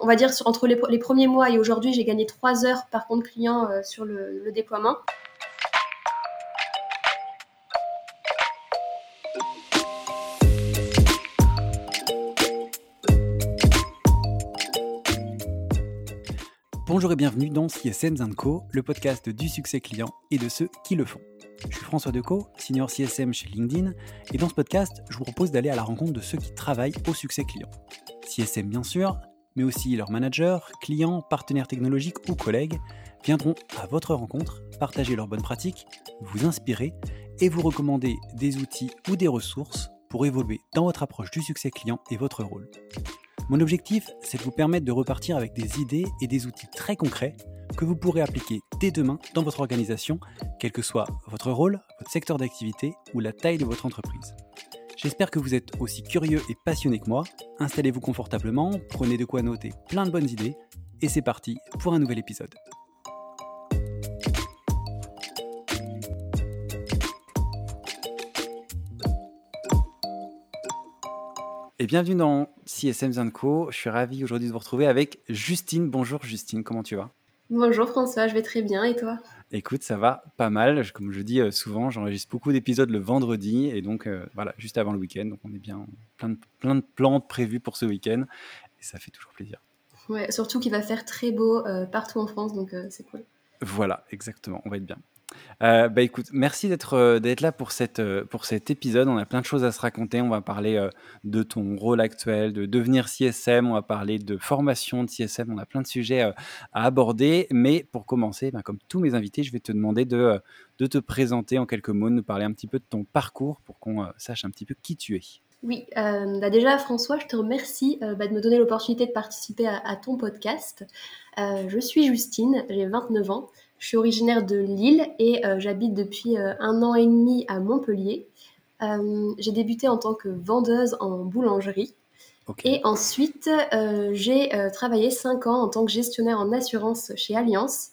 on va dire entre les, premiers mois et aujourd'hui, j'ai gagné 3 heures par compte client sur le déploiement. Bonjour et bienvenue dans CSM Co, le podcast du succès client et de ceux qui le font. Je suis François Decaux, senior CSM chez LinkedIn, et dans ce podcast, je vous propose d'aller à la rencontre de ceux qui travaillent au succès client. CSM bien sûr, mais aussi leurs managers, clients, partenaires technologiques ou collègues viendront à votre rencontre, partager leurs bonnes pratiques, vous inspirer et vous recommander des outils ou des ressources pour évoluer dans votre approche du succès client et votre rôle. Mon objectif, c'est de vous permettre de repartir avec des idées et des outils très concrets que vous pourrez appliquer dès demain dans votre organisation, quel que soit votre rôle, votre secteur d'activité ou la taille de votre entreprise. J'espère que vous êtes aussi curieux et passionné que moi. Installez-vous confortablement, prenez de quoi noter plein de bonnes idées, et c'est parti pour un nouvel épisode. Et bienvenue dans CSM Co. Je suis ravi aujourd'hui de vous retrouver avec Justine. Bonjour Justine, comment tu vas? Bonjour François, je vais très bien et toi? Écoute, ça va pas mal. Comme je dis euh, souvent, j'enregistre beaucoup d'épisodes le vendredi et donc euh, voilà, juste avant le week-end. Donc on est bien plein de, plein de plantes prévues pour ce week-end et ça fait toujours plaisir. Ouais, surtout qu'il va faire très beau euh, partout en France, donc c'est cool. Voilà, exactement, on va être bien. Euh, bah écoute, merci d'être euh, d'être là pour, cette, euh, pour cet épisode. On a plein de choses à se raconter. On va parler de ton rôle actuel, de devenir CSM. On va parler de formation de CSM. On a plein de sujets à aborder. Mais pour commencer, bah, comme tous mes invités, je vais te demander de, de te présenter en quelques mots, de nous parler un petit peu de ton parcours pour qu'on sache un petit peu qui tu es. Oui, bah déjà François, je te remercie de me donner l'opportunité de participer à, à ton podcast. je suis Justine, j'ai 29 ans. Je suis originaire de Lille et euh, j'habite depuis euh, un an et demi à Montpellier. Euh, j'ai débuté en tant que vendeuse en boulangerie. Et ensuite, j'ai travaillé cinq ans en tant que gestionnaire en assurance chez Alliance.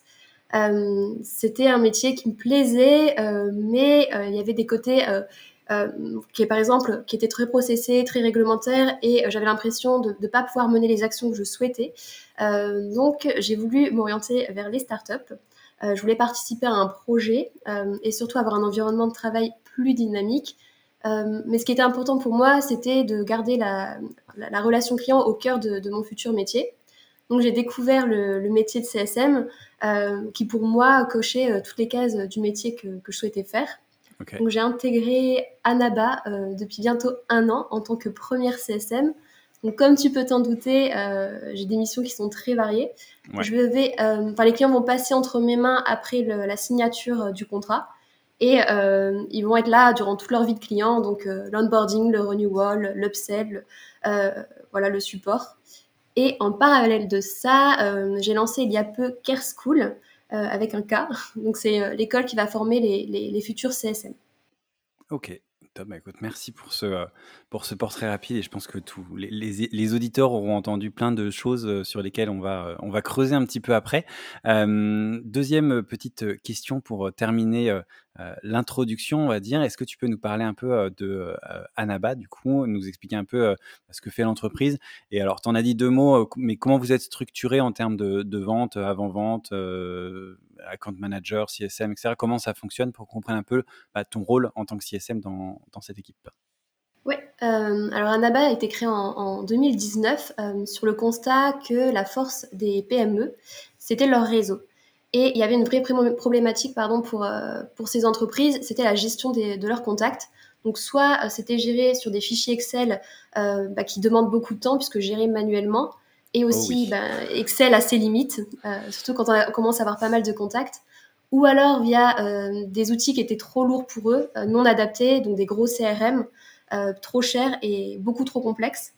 C'était un métier qui me plaisait, mais il y avait des côtés qui, par exemple, qui étaient très processés, très réglementaires, et j'avais l'impression de ne pas pouvoir mener les actions que je souhaitais. donc, j'ai voulu m'orienter vers les startups. Euh, je voulais participer à un projet euh, et surtout avoir un environnement de travail plus dynamique. Euh, mais ce qui était important pour moi, c'était de garder la, relation client au cœur de, mon futur métier. Donc j'ai découvert le, métier de CSM qui pour moi cochait toutes les cases du métier que, je souhaitais faire. Donc j'ai intégré Anaba depuis bientôt un an en tant que première CSM. Donc, comme tu peux t'en douter, euh, j'ai des missions qui sont très variées. Je vais, euh, les clients vont passer entre mes mains après la signature euh, du contrat et ils vont être là durant toute leur vie de client, donc l'onboarding, le renewal, l'upsell, voilà le support. Et en parallèle de ça, j'ai lancé il y a peu Care School avec un K. Donc c'est l'école qui va former les, les, les futurs CSM. Ok, bah, écoute, merci pour ce, euh, pour ce portrait rapide et je pense que tous les, les, auditeurs auront entendu plein de choses euh, sur lesquelles on va, euh, on va creuser un petit peu après. deuxième petite question pour terminer l'introduction, on va dire. Est-ce que tu peux nous parler un peu de Anaba, du coup, nous expliquer un peu ce que fait l'entreprise? Et alors, tu en as dit deux mots, mais comment vous êtes structuré en termes de, vente, avant-vente account manager, CSM, etc. Comment ça fonctionne pour qu'on comprenne un peu bah, ton rôle en tant que CSM dans, cette équipe? Oui, euh, alors Anaba a été créé en, 2019 euh, sur le constat que la force des PME, c'était leur réseau. Et il y avait une vraie problématique pardon, pour, euh, pour ces entreprises, c'était la gestion de leurs contacts. Donc soit c'était géré sur des fichiers Excel bah, qui demandent beaucoup de temps puisque géré manuellement, et oh aussi, ben, Excel a ses limites, euh, surtout quand on, commence à avoir pas mal de contacts. Ou alors via euh, des outils qui étaient trop lourds pour eux, euh, non adaptés, donc des gros CRM, trop chers et beaucoup trop complexes.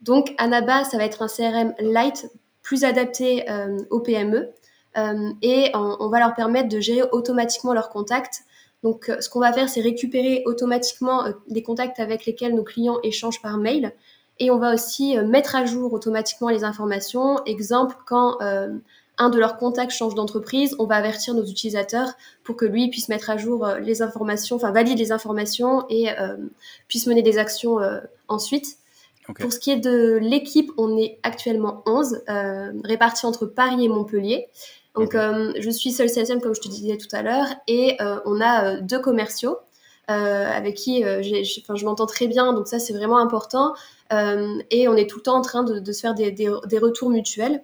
Donc Anaba, ça va être un CRM light, plus adapté aux PME. Et on, on, va leur permettre de gérer automatiquement leurs contacts. Donc ce qu'on va faire, c'est récupérer automatiquement les contacts avec lesquels nos clients échangent par mail et on va aussi euh, mettre à jour automatiquement les informations. Exemple, quand euh, un de leurs contacts change d'entreprise, on va avertir nos utilisateurs pour que lui puisse mettre à jour euh, les informations, enfin valide les informations et puisse mener des actions ensuite. Pour ce qui est de l'équipe, on est actuellement 11, répartis entre Paris et Montpellier. Donc, je suis seule CSM, comme je te disais tout à l'heure, et on a deux commerciaux avec qui je m'entends très bien, donc ça, c'est vraiment important. et on est tout le temps en train de, se faire des, des retours mutuels.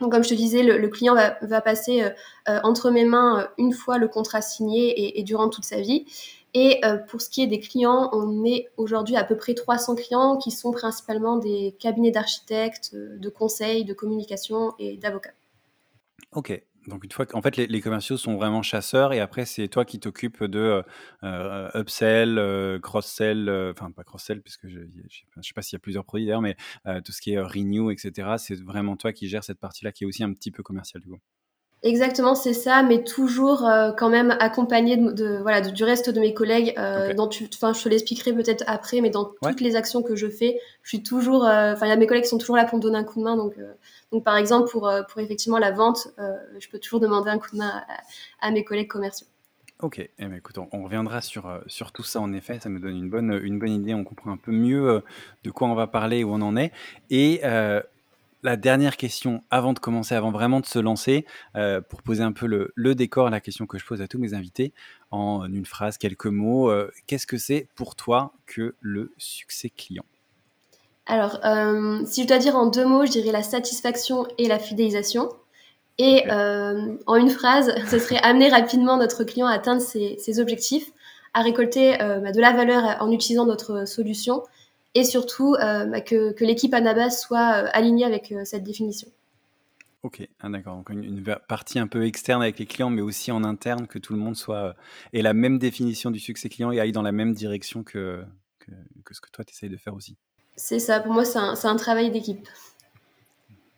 Donc, comme je te disais, le, client va, passer euh, euh, entre mes mains euh, une fois le contrat signé et, durant toute sa vie. Et pour ce qui est des clients, on est aujourd'hui à peu près 300 clients qui sont principalement des cabinets d'architectes, de conseils, de communication et d'avocats. Ok, donc une fois qu'en fait les, commerciaux sont vraiment chasseurs et après c'est toi qui t'occupes de euh, euh, upsell, euh, cross-sell, enfin pas cross-sell puisque je ne sais pas s'il y a plusieurs produits d'ailleurs, mais tout ce qui est renew, etc. C'est vraiment toi qui gères cette partie-là qui est aussi un petit peu commerciale du coup. Exactement, c'est ça, mais toujours euh, quand même accompagné de, voilà du reste de mes collègues. Euh, dans enfin, je te l'expliquerai peut-être après, mais dans toutes les actions que je fais, je suis toujours, euh, enfin, mes collègues sont toujours là pour me donner un coup de main. Donc, donc par exemple pour pour effectivement la vente, je peux toujours demander un coup de main à, mes collègues commerciaux. Ok, eh ben, écoute, on, reviendra sur, sur tout ça en effet, ça nous donne une bonne, une bonne idée, on comprend un peu mieux de quoi on va parler, où on en est. Et la dernière question avant de commencer, avant vraiment de se lancer, euh, pour poser un peu le, décor, la question que je pose à tous mes invités, en une phrase, quelques mots. Euh, qu'est-ce que c'est pour toi que le succès client? Alors, euh, si je dois dire en deux mots, je dirais la satisfaction et la fidélisation. Et en une phrase, ce serait amener rapidement notre client à atteindre ses, objectifs, à récolter bah, de la valeur en utilisant notre solution et surtout euh, bah, que, l'équipe Anabas soit euh, alignée avec euh, cette définition. Ok, ah, d'accord. Donc une, partie un peu externe avec les clients, mais aussi en interne, que tout le monde soit ait la même définition du succès client et aille dans la même direction que, que, ce que toi tu essayes de faire aussi. C'est ça, pour moi c'est un, un travail d'équipe.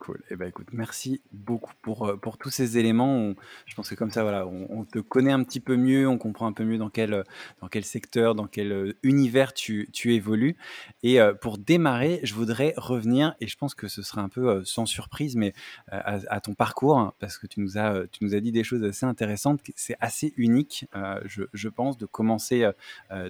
Cool. Eh ben, écoute, merci beaucoup pour, euh, pour tous ces éléments. je pense que comme ça, voilà, on, te connaît un petit peu mieux, on comprend un peu mieux dans quel, dans quel secteur, dans quel euh, univers tu, tu évolues. Et euh, pour démarrer, je voudrais revenir, et je pense que ce sera un peu sans surprise, mais à, ton parcours, hein, parce que tu nous as, tu nous as dit des choses assez intéressantes. C'est assez unique, je, je, pense, de commencer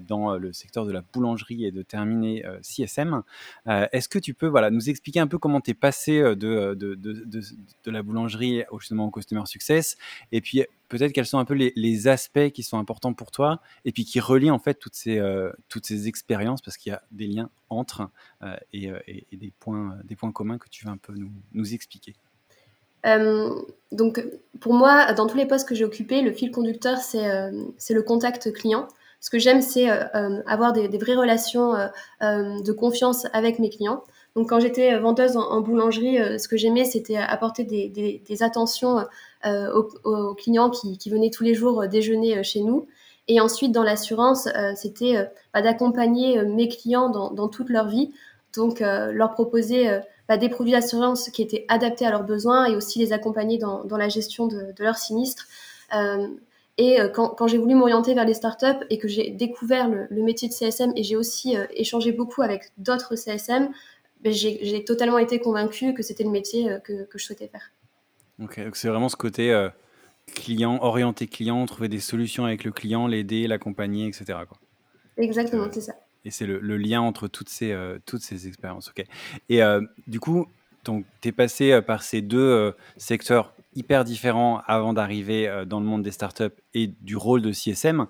dans le secteur de la boulangerie et de terminer CSM. Est-ce que tu peux voilà, nous expliquer un peu comment tu es passé de euh, de, la boulangerie justement au Customer Success Et puis peut-être quels sont un peu les, aspects qui sont importants pour toi et puis qui relient en fait toutes ces, euh, toutes ces expériences parce qu'il y a des liens entre euh, et, des, points, des points communs que tu veux un peu nous, nous expliquer. donc pour moi, dans tous les postes que j'ai occupés, le fil conducteur, c'est le contact client. Ce que j'aime, c'est avoir des, vraies relations de confiance avec mes clients. Donc quand j'étais euh, vendeuse en, boulangerie, euh, ce que j'aimais, c'était apporter des, attentions euh, aux, clients qui, venaient tous les jours déjeuner chez nous. Et ensuite, dans l'assurance, c'était bah, d'accompagner mes clients dans, toute leur vie. Donc, leur proposer bah, des produits d'assurance qui étaient adaptés à leurs besoins et aussi les accompagner dans, la gestion de, leurs sinistres. et quand, j'ai voulu m'orienter vers les startups et que j'ai découvert le, métier de CSM et j'ai aussi échangé beaucoup avec d'autres CSM, j'ai totalement été convaincue que c'était le métier euh, que, que, je souhaitais faire. Ok, donc c'est vraiment ce côté euh, client, orienté client, trouver des solutions avec le client, l'aider, l'accompagner, etc. Quoi. Exactement, c'est ça. Et c'est le, le, lien entre toutes ces, euh, toutes ces expériences. Ok. Et du coup, tu es passé par ces deux secteurs hyper différents avant d'arriver dans le monde des startups et du rôle de CSM.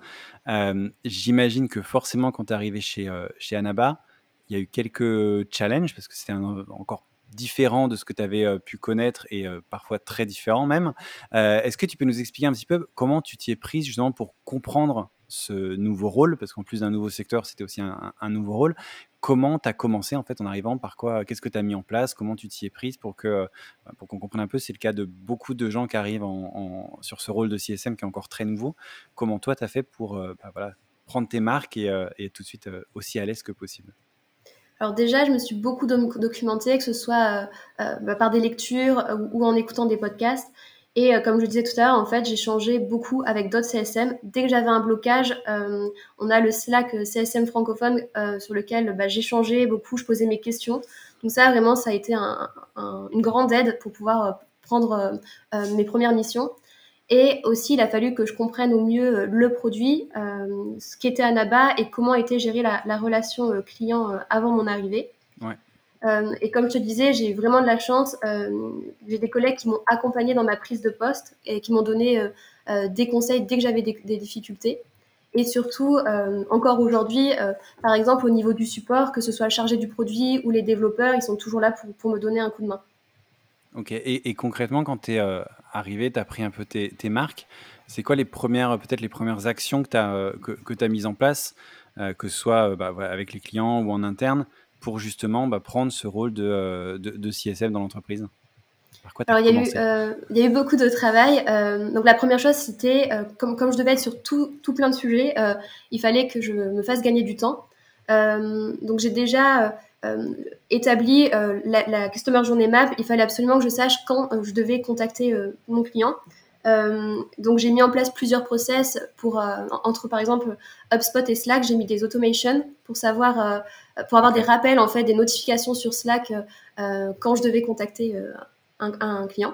J'imagine que forcément, quand tu es arrivé chez, chez Anaba, il y a eu quelques challenges parce que c'était encore différent de ce que tu avais euh, pu connaître et euh, parfois très différent même. Euh, est-ce que tu peux nous expliquer un petit peu comment tu t'y es prise justement pour comprendre ce nouveau rôle? Parce qu'en plus d'un nouveau secteur, c'était aussi un, nouveau rôle. Comment tu as commencé en fait en arrivant Par quoi Qu'est-ce que tu as mis en place? Comment tu t'y es prise pour que pour qu'on comprenne un peu C'est le cas de beaucoup de gens qui arrivent en, sur ce rôle de CSM qui est encore très nouveau. Comment toi tu as fait pour bah, voilà, prendre tes marques et, et tout de suite aussi à l'aise que possible? Alors déjà, je me suis beaucoup documentée, que ce soit euh, euh, bah, par des lectures euh, ou, en écoutant des podcasts. Et comme je disais tout à l'heure, en fait, j'ai changé beaucoup avec d'autres CSM. Dès que j'avais un blocage, on a le Slack CSM francophone sur lequel bah, j'échangeais beaucoup, je posais mes questions. Donc ça, vraiment, ça a été une grande aide pour pouvoir prendre mes premières missions. Et aussi, il a fallu que je comprenne au mieux euh, le produit, euh, ce qu'était Anaba et comment était gérée la, relation euh, client avant mon arrivée. et comme je te disais, j'ai vraiment de la chance. j'ai des collègues qui m'ont accompagné dans ma prise de poste et qui m'ont donné des conseils dès que j'avais des, des, difficultés. Et surtout, encore aujourd'hui, par exemple, au niveau du support, que ce soit le chargé du produit ou les développeurs, ils sont toujours là pour, pour me donner un coup de main. Ok, et, concrètement, quand tu es arrivé, tu as pris un peu tes, tes marques, c'est quoi les premières, peut-être les premières actions que tu as, que, que as mises en place, que ce soit bah, avec les clients ou en interne, pour justement bah, prendre ce rôle de, de, de CSM dans l'entreprise? Alors, il y, a eu, euh, il y a eu beaucoup de travail. Euh, donc, la première chose, c'était, euh, comme, comme je devais être sur tout, tout plein de sujets, il fallait que je me fasse gagner du temps. donc, j'ai déjà établi la, la, Customer Journey Map. Il fallait absolument que je sache quand je devais contacter mon client. Euh, donc j'ai mis en place plusieurs process pour euh, entre par exemple HubSpot et Slack, j'ai mis des automations pour savoir euh, pour avoir des rappels en fait des notifications sur Slack quand je devais contacter un, client.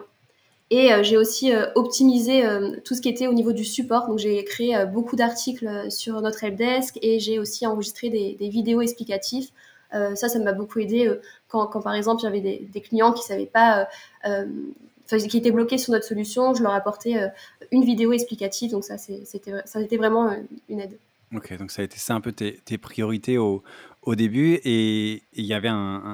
Et j'ai aussi optimisé tout ce qui était au niveau du support. Donc j'ai créé beaucoup d'articles sur notre helpdesk et j'ai aussi enregistré des vidéos explicatives ça, ça m'a beaucoup aidé quand, quand, par exemple, j'avais des, des, clients qui savaient pas qui étaient bloqués sur notre solution, je leur apportais euh, une vidéo explicative. Donc ça, c'était, vraiment euh, une aide. Ok, donc ça a été ça un peu tes, priorités au, début. Et il y avait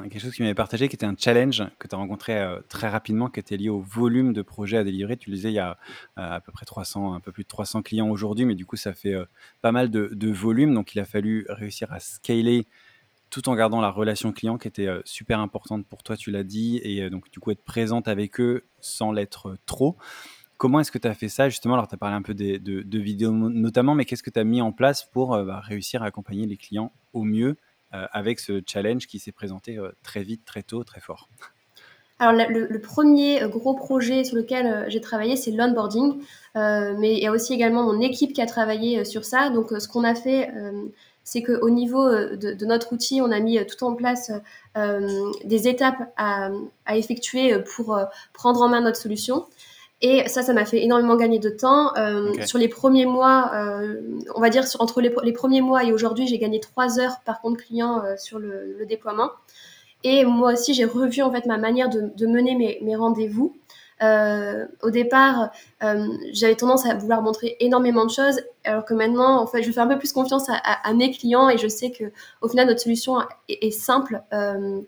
quelque chose qui m'avait partagé qui était un challenge que tu as rencontré euh, très rapidement, qui était lié au volume de projets à délivrer. Tu le disais, il y a à peu près 300, un peu plus de 300 clients aujourd'hui, mais du coup, ça fait pas mal de, volume. Donc il a fallu réussir à scaler tout en gardant la relation client qui était super importante pour toi, tu l'as dit, et donc du coup être présente avec eux sans l'être trop. Comment est-ce que tu as fait ça justement? Alors tu as parlé un peu de, de, vidéos notamment, mais qu'est-ce que tu as mis en place pour bah, réussir à accompagner les clients au mieux avec ce challenge qui s'est présenté très vite, très tôt, très fort? Alors le, premier gros projet sur lequel j'ai travaillé, c'est l'onboarding, mais il y a aussi également mon équipe qui a travaillé sur ça. Donc ce qu'on a fait, c'est qu'au niveau euh, de, notre outil, on a mis euh, tout en place euh, des étapes à, effectuer pour prendre en main notre solution. Et ça, ça m'a fait énormément gagner de temps. Sur les premiers mois, on va dire entre les, premiers mois et aujourd'hui, j'ai gagné trois heures par compte client sur le, déploiement. Et moi aussi, j'ai revu en fait ma manière de, mener mes, mes rendez-vous. Euh, au départ, euh, j'avais tendance à vouloir montrer énormément de choses, alors que maintenant, en fait, je fais un peu plus confiance à, mes clients et je sais que, au final, notre solution est, simple euh,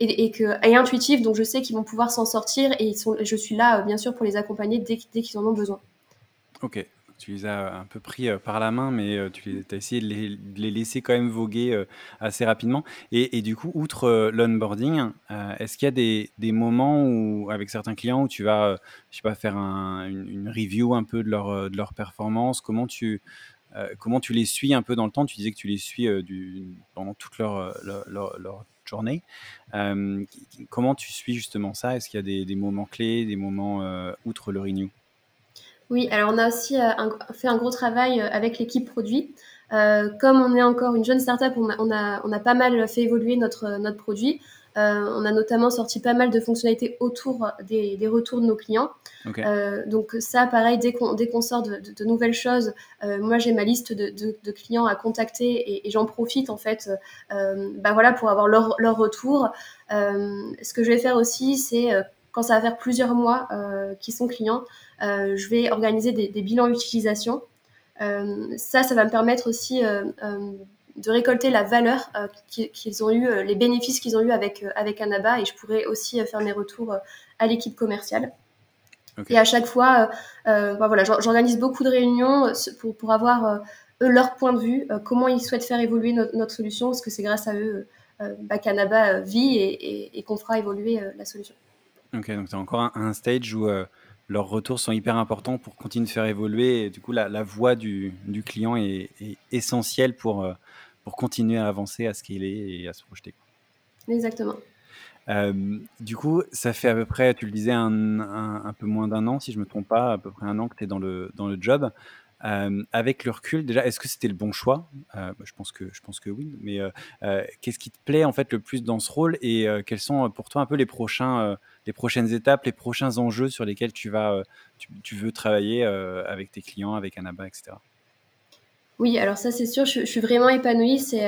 et, que, est intuitive, donc je sais qu'ils vont pouvoir s'en sortir et ils sont, je suis là, bien sûr, pour les accompagner dès, dès qu'ils en ont besoin. Ok, tu les as un peu pris euh, par la main, mais euh, tu as essayé de les, laisser quand même voguer euh, assez rapidement. Et, du coup, outre l'onboarding, est-ce qu'il y a des, moments où, avec certains clients où tu vas, je sais pas, faire une, review un peu de leur, de performance? Comment tu, les suis un peu dans le temps? Tu disais que tu les suis pendant toute leur, leur, journée. comment tu suis justement ça? Est-ce qu'il y a des, des, moments clés, des moments outre le renew? Oui, alors on a aussi euh, fait un gros travail euh, avec l'équipe produit. Euh, comme on est encore une jeune startup, on a, on a, on a pas mal fait évoluer notre, notre produit. on a notamment sorti pas mal de fonctionnalités autour des, des retours de nos clients. donc ça, pareil, dès qu'on sort de, de, nouvelles choses, moi j'ai ma liste de, de, clients à contacter et, j'en profite en fait, bah voilà, pour avoir leur, leur retour. ce que je vais faire aussi, c'est quand ça va faire plusieurs mois qu'ils sont clients, euh, je vais organiser des, bilans d'utilisation. Euh, ça, ça va me permettre aussi euh, de récolter la valeur qu'ils ont eu, les bénéfices qu'ils ont eu avec, avec Anaba et je pourrais aussi faire mes retours à l'équipe commerciale. Et à chaque fois, bah voilà, j'organise beaucoup de réunions pour, pour avoir eux leur point de vue, comment ils souhaitent faire évoluer notre solution, parce que c'est grâce à eux bah, qu'Anaba vit et, et, qu'on fera évoluer la solution. Ok, donc tu as encore un, stage où leurs retours sont hyper importants pour continuer de faire évoluer. Et du coup, la, voix du, client est, essentielle pour, euh, pour continuer à avancer, à scaler et à se projeter. Exactement. Euh, du coup, ça fait à peu près, tu le disais, un, un peu moins d'un an, si je ne me trompe pas, à peu près un an que tu es dans le, dans le job. Euh, avec le recul, déjà, est-ce que c'était le bon choix? Euh, bah, je, pense que, je oui. Mais euh, qu'est-ce qui te plaît en fait le plus dans ce rôle? Et quels sont pour toi un peu les, prochains, les prochaines étapes, les prochains enjeux sur lesquels tu, vas, tu, veux travailler avec tes clients, avec Anaba, etc. Oui, alors ça c'est sûr, je, suis vraiment épanouie. C'est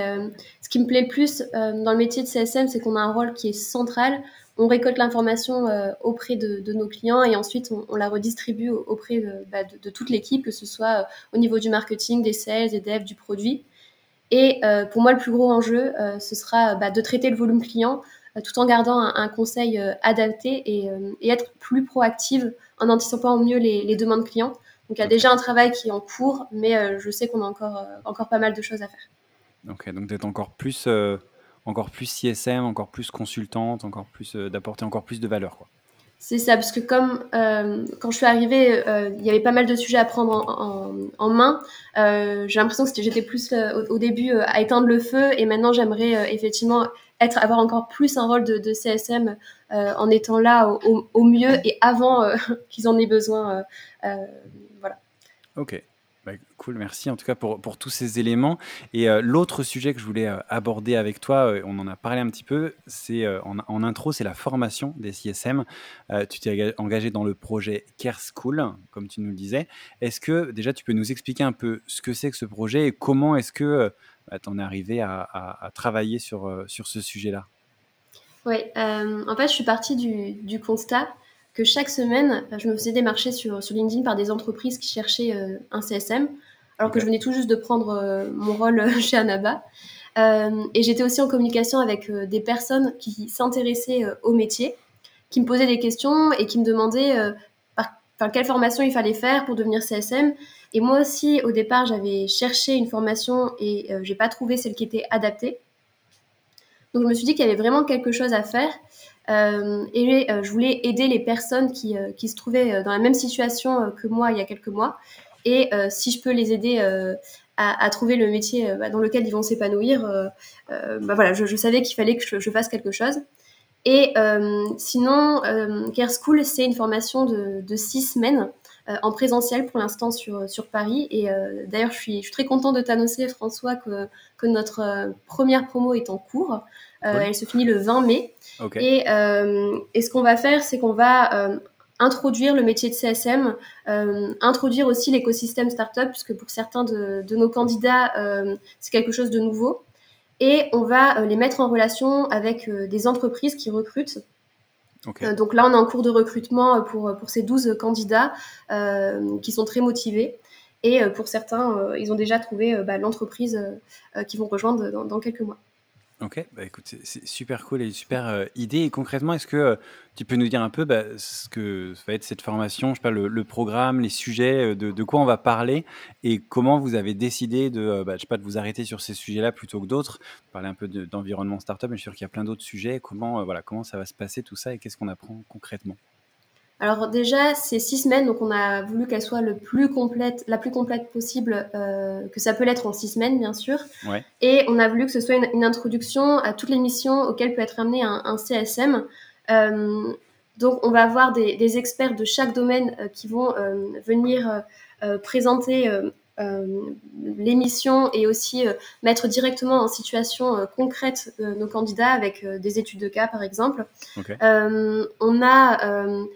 ce qui me plaît le plus dans le métier de CSM, c'est qu'on a un rôle qui est central. On récolte l'information auprès de, nos clients et ensuite on, la redistribue auprès bah, de, de toute l'équipe, que ce soit au niveau du marketing, des sales, des devs, du produit. Et euh, pour moi, le plus gros enjeu, euh, ce sera bah, de traiter le volume client euh, tout en gardant un, conseil adapté et, être plus proactive en anticipant au mieux les, demandes clients. Donc il y a déjà un travail qui est en cours, mais je sais qu'on a encore, encore pas mal de choses à faire. Ok, donc d'être encore plus, encore plus CSM, encore plus consultante, encore plus d'apporter encore plus de valeur. Quoi. C'est ça, parce que comme euh, quand je suis arrivée, euh, il y avait pas mal de sujets à prendre en, en, main. Euh, j'ai l'impression que j'étais plus au, début à éteindre le feu, et maintenant j'aimerais effectivement être, avoir encore plus un rôle de, de CSM en étant là au, au mieux et avant qu'ils en aient besoin. voilà. Ok. Cool, merci en tout cas pour, tous ces éléments. Et euh, l'autre sujet que je voulais euh, aborder avec toi, euh, on en a parlé un petit peu, c'est en, intro, c'est la formation des CSM. tu t'es engagé dans le projet Care School, comme tu nous le disais. Est-ce que déjà tu peux nous expliquer un peu ce que c'est que ce projet et comment est-ce que bah, tu en es arrivé à, travailler sur, ce sujet-là? Oui, en fait, je suis partie du, constat que chaque semaine, je me faisais démarcher sur, LinkedIn par des entreprises qui cherchaient un CSM, alors que je venais tout juste de prendre euh, mon rôle chez Anaba. Euh, et j'étais aussi en communication avec des personnes qui s'intéressaient au métier, qui me posaient des questions et qui me demandaient par, quelle formation il fallait faire pour devenir CSM. Et moi aussi, au départ, j'avais cherché une formation et j'ai pas trouvé celle qui était adaptée. Donc je me suis dit qu'il y avait vraiment quelque chose à faire. Euh, et euh, je voulais aider les personnes qui, euh, qui, se trouvaient dans la même situation que moi il y a quelques mois. Et si je peux les aider à, à, trouver le métier bah, dans lequel ils vont s'épanouir, bah, voilà, je, je savais qu'il fallait que je, je, fasse quelque chose. Et sinon, Care School, c'est une formation de, de six semaines en présentiel pour l'instant sur, sur Paris. Et d'ailleurs, je suis, je suis, très contente de t'annoncer, François, que, que notre première promo est en cours. Elle se finit le 20 mai. Euh, et, ce qu'on va faire, c'est qu'on va euh, introduire le métier de CSM, euh, introduire aussi l'écosystème startup, puisque pour certains de, nos candidats, c'est quelque chose de nouveau. Et on va les mettre en relation avec des entreprises qui recrutent. donc là, on est en cours de recrutement pour, pour ces 12 candidats qui sont très motivés. Et pour certains, ils ont déjà trouvé bah, l'entreprise qu'ils vont rejoindre dans quelques mois. Ok, bah écoute, c'est super cool et super euh, idée. Et concrètement, est-ce que euh, tu peux nous dire un peu bah, ce que va être cette formation, je sais pas, le, programme, les sujets, euh, de, quoi on va parler et comment vous avez décidé de, bah, je sais pas, de vous arrêter sur ces sujets-là plutôt que d'autres? Parler un peu d'environnement startup, mais je suis sûr qu'il y a plein d'autres sujets. Comment, voilà, comment ça va se passer tout ça et qu'est-ce qu'on apprend concrètement? Alors déjà, c'est six semaines, donc on a voulu qu'elle soit le plus complète, la plus complète possible, euh, que ça peut l'être en six semaines, bien sûr. Et on a voulu que ce soit une, introduction à toutes les missions auxquelles peut être amené un, CSM. Euh, donc on va avoir des, experts de chaque domaine euh, qui vont venir présenter l'émission et aussi mettre directement en situation concrète nos candidats avec des études de cas, par exemple. on a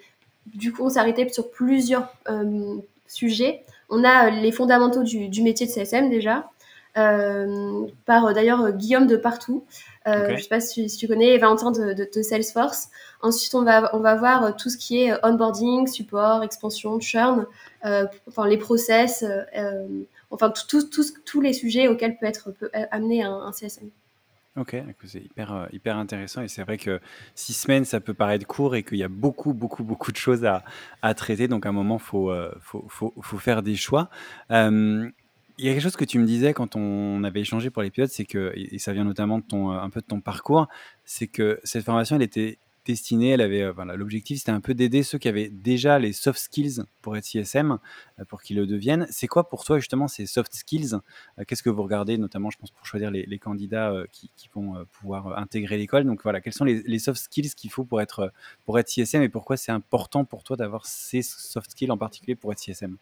du coup, on s'est arrêté sur plusieurs euh, sujets. On a euh, les fondamentaux du, métier de CSM déjà, euh, par d'ailleurs Guillaume de Partout. Je ne sais pas si, tu connais, Valentin de, de, Salesforce. Ensuite, on va, on va voir tout ce qui est onboarding, support, expansion, churn, enfin les process, enfin tous les sujets auxquels peut être peut amener un CSM. Ok, c'est hyper, euh, hyper intéressant et c'est vrai que six semaines, ça peut paraître court et qu'il y a beaucoup, beaucoup, beaucoup de choses à, à traiter. Donc à un moment, faut, euh, faut, faut, faut, faire des choix. il y a quelque chose que tu me disais quand on avait échangé pour l'épisode, et ça vient notamment de ton, un peu de ton parcours, c'est que cette formation, elle était destinée, euh, l'objectif c'était un peu d'aider ceux qui avaient déjà les soft skills pour être CSM, euh, pour qu'ils le deviennent. C'est quoi pour toi justement ces soft skills? Euh, Qu'est-ce que vous regardez notamment, je pense, pour choisir les, candidats qui, vont pouvoir intégrer l'école? Donc voilà, quels sont les, soft skills qu'il faut pour être, pour être CSM et pourquoi c'est important pour toi d'avoir ces soft skills en particulier pour être CSM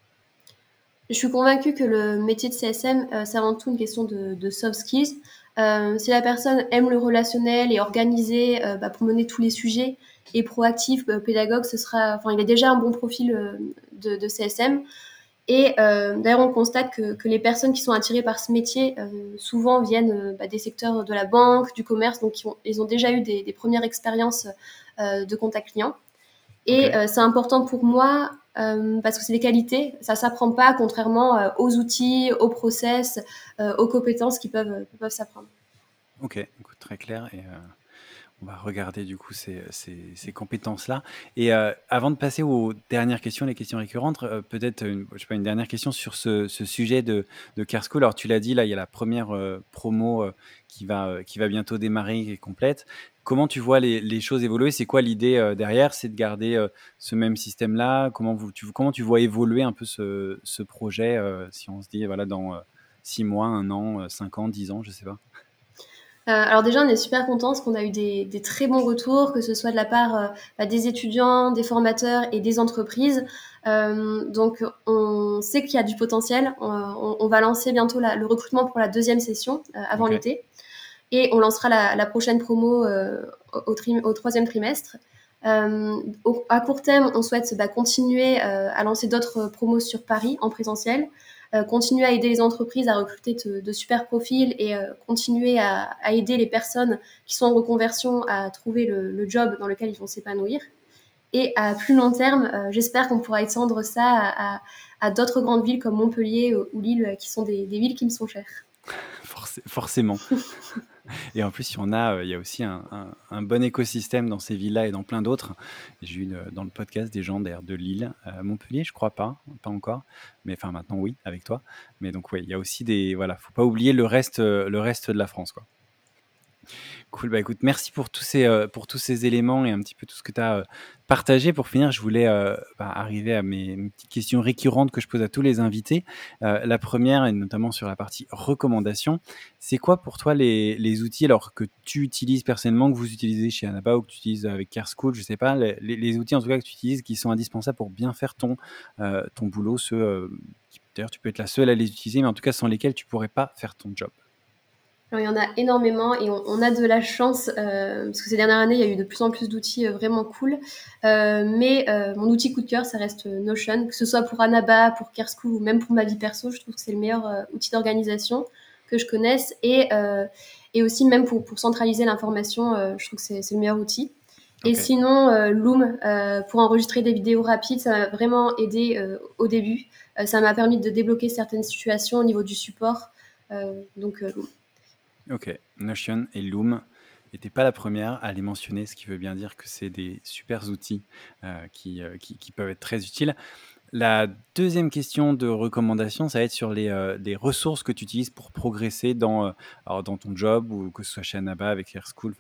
je suis convaincue que le métier de CSM, c'est avant tout une question de soft skills. Euh, si la personne aime le relationnel et organisé euh, bah, pour mener tous les sujets et proactif, euh, pédagogue, ce sera, enfin, il a déjà un bon profil de, de, CSM. Et d'ailleurs, on constate que, les personnes qui sont attirées par ce métier souvent viennent bah, des secteurs de la banque, du commerce, donc ils ont, déjà eu des, premières expériences de contact client. Et c'est important pour moi parce que c'est des qualités, ça s'apprend pas, contrairement aux outils, aux process, aux compétences qui peuvent, peuvent s'apprendre. Ok, très clair. Et on va regarder du coup ces, compétences-là. Et euh, avant de passer aux dernières questions, les questions récurrentes, euh, peut-être une, une dernière question sur ce, sujet de, de. Alors tu l'as dit, là il y a la première euh, promo qui, va, qui va bientôt démarrer, est complète. Comment tu vois les, choses évoluer? C'est quoi l'idée derrière? C'est de garder ce même système-là? Comment, vous, tu, comment tu vois évoluer un peu ce, ce projet si on se dit voilà, dans six mois, un an, cinq ans, dix ans, je sais pas? Euh, alors déjà, on est super contents parce qu'on a eu des, très bons retours, que ce soit de la part euh, bah, des étudiants, des formateurs et des entreprises. Euh, donc, on sait qu'il y a du potentiel. On, va lancer bientôt le recrutement pour la deuxième session avant l'été. Et on lancera la, prochaine promo au, troisième trimestre. à court terme, on souhaite bah, continuer à lancer d'autres promos sur Paris en présentiel. Euh, continuer à aider les entreprises à recruter de, super profils et euh, continuer à, aider les personnes qui sont en reconversion à trouver le, job dans lequel ils vont s'épanouir. Et à plus long terme, euh, j'espère qu'on pourra étendre ça à, d'autres grandes villes comme Montpellier ou Lille, qui sont des, villes qui me sont chères. forcément. Et en plus, il y en a, euh, il y a aussi un, bon écosystème dans ces villes-là et dans plein d'autres. J'ai eu euh, dans le podcast des gens d'ailleurs de Lille, euh, Montpellier, je crois pas, pas encore, mais enfin maintenant oui, avec toi. Mais donc oui, il y a aussi des, voilà, faut pas oublier le reste, le reste de la France, quoi. Cool, bah écoute, merci pour tous ces, euh, pour tous ces éléments et un petit peu tout ce que tu as euh, partagé. Pour finir, je voulais euh, bah, arriver à mes, petites questions récurrentes que je pose à tous les invités. la première, et notamment sur la partie recommandation, c'est quoi pour toi les, les, outils alors que tu utilises personnellement, que vous utilisez chez Anaba ou que tu utilises avec Care School, je sais pas, les, outils en tout cas que tu utilises qui sont indispensables pour bien faire ton, ton boulot, ceux, d'ailleurs tu peux être la seule à les utiliser, mais en tout cas sans lesquels tu pourrais pas faire ton job il y en a énormément et on, a de la chance euh, parce que ces dernières années, il y a eu de plus en plus d'outils euh, vraiment cool. Euh, mais mon outil coup de cœur, ça reste Notion, que ce soit pour Anaba, pour Kerschool ou même pour ma vie perso. Je trouve que c'est le meilleur outil d'organisation que je connaisse et, et aussi même pour, pour centraliser l'information, je trouve que c'est le meilleur outil. Et sinon, Loom, pour enregistrer des vidéos rapides, ça m'a vraiment aidé au début. ça m'a permis de débloquer certaines situations au niveau du support. donc, Ok, Notion et Loom n'étaient pas la première à les mentionner, ce qui veut bien dire que c'est des super outils euh, euh, qui, qui, peuvent être très utiles. La deuxième question de recommandation, ça va être sur les, euh, ressources que tu utilises pour progresser dans, dans ton job ou que ce soit chez Anaba avec Air School.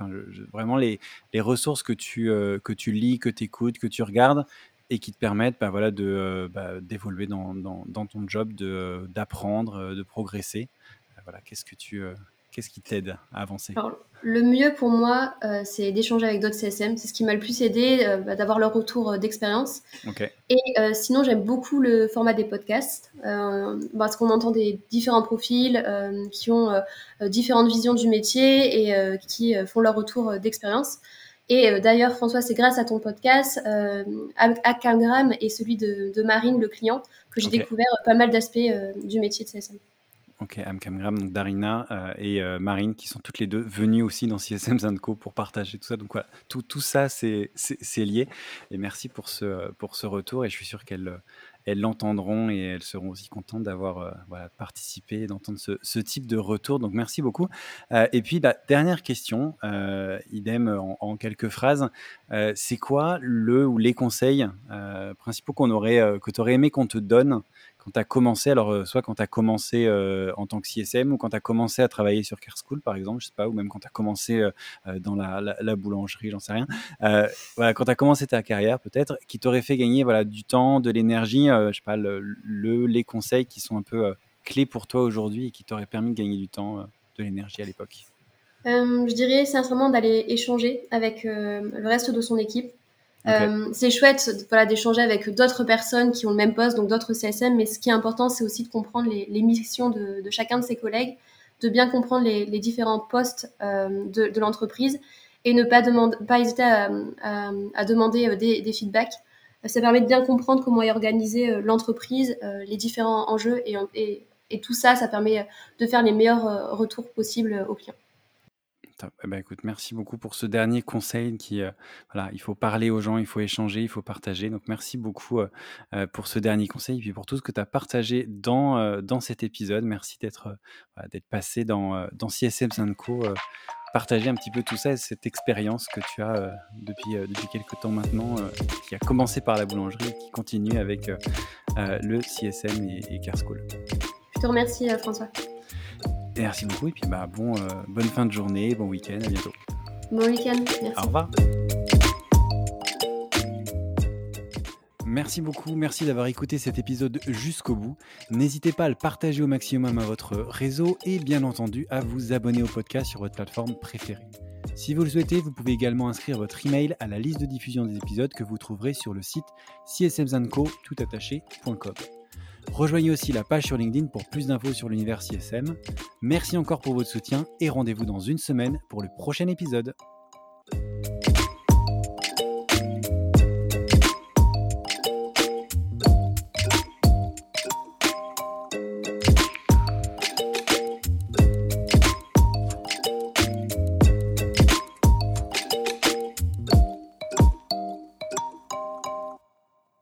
Vraiment les, les, ressources que tu, que tu lis, que tu écoutes, que tu regardes et qui te permettent bah, voilà, de, bah, d'évoluer dans, dans, dans, ton job, d'apprendre, de progresser. Voilà, qu'est-ce que tu, Qu'est-ce qui t'aide à avancer? Le mieux pour moi, euh, c'est d'échanger avec d'autres CSM. C'est ce qui m'a le plus aidé, euh, bah, d'avoir leur retour euh, d'expérience. Et sinon, j'aime beaucoup le format des podcasts, parce qu'on entend des différents profils qui ont différentes visions du métier et qui font leur retour d'expérience. Et d'ailleurs, François, c'est grâce à ton podcast, à Camgram et celui de, Marine, le client, que j'ai découvert pas mal d'aspects du métier de CSM. Ok, Amcamgram, donc Darina euh, et euh, Marine, qui sont toutes les deux venues aussi dans CSM Zanco pour partager tout ça. Donc voilà, tout, tout ça, c'est lié. Et merci pour ce, pour ce retour. Et je suis sûr qu'elles elles l'entendront et elles seront aussi contentes d'avoir euh, voilà, participé, d'entendre ce, ce, type de retour. Donc merci beaucoup. et puis, bah, dernière question, idem en, en, quelques phrases. c'est quoi le ou les conseils principaux qu'on aurait, que tu aurais aimé qu'on te donne quand tu as commencé, alors euh, soit quand tu as commencé euh, en tant que CSM ou quand tu as commencé à travailler sur Care School, par exemple, je sais pas, ou même quand tu as commencé euh, dans la, boulangerie, j'en sais rien. voilà, quand tu as commencé ta carrière, peut-être, qui t'aurait fait gagner voilà, du temps, de l'énergie, je sais pas, le, les conseils qui sont un peu clés pour toi aujourd'hui et qui t'auraient permis de gagner du temps, de l'énergie à l'époque? Je dirais sincèrement d'aller échanger avec le reste de son équipe euh, c'est chouette voilà, d'échanger avec d'autres personnes qui ont le même poste, donc d'autres CSM, mais ce qui est important, c'est aussi de comprendre les, missions de, chacun de ses collègues, de bien comprendre les, différents postes euh, de, l'entreprise et ne pas, demander, pas hésiter à, demander euh, des, feedbacks. ça permet de bien comprendre comment est organisée l'entreprise, les différents enjeux et, tout ça, ça permet de faire les meilleurs retours possibles aux clients. Eh ben, écoute, merci beaucoup pour ce dernier conseil qui, euh, voilà, il faut parler aux gens, il faut échanger, il faut partager. Donc merci beaucoup euh, euh, pour ce dernier conseil et puis pour tout ce que tu as partagé dans, dans cet épisode. Merci d'être passé dans, dans CSM Co. partager un petit peu tout ça et cette expérience que tu as depuis, depuis quelques temps maintenant, qui a commencé par la boulangerie et qui continue avec le CSM et, et School. Je te remercie François. Merci beaucoup et puis bah, bon, euh, bonne fin de journée, bon week-end, à bientôt. Bon week-end, merci. Au revoir. Merci beaucoup, merci d'avoir écouté cet épisode jusqu'au bout. N'hésitez pas à le partager au maximum à votre réseau et bien entendu à vous abonner au podcast sur votre plateforme préférée. Si vous le souhaitez, vous pouvez également inscrire votre email à la liste de diffusion des épisodes que vous trouverez sur le site csmzanco.com. Rejoignez aussi la page sur LinkedIn pour plus d'infos sur l'univers CSM. Merci encore pour votre soutien et rendez-vous dans une semaine pour le prochain épisode.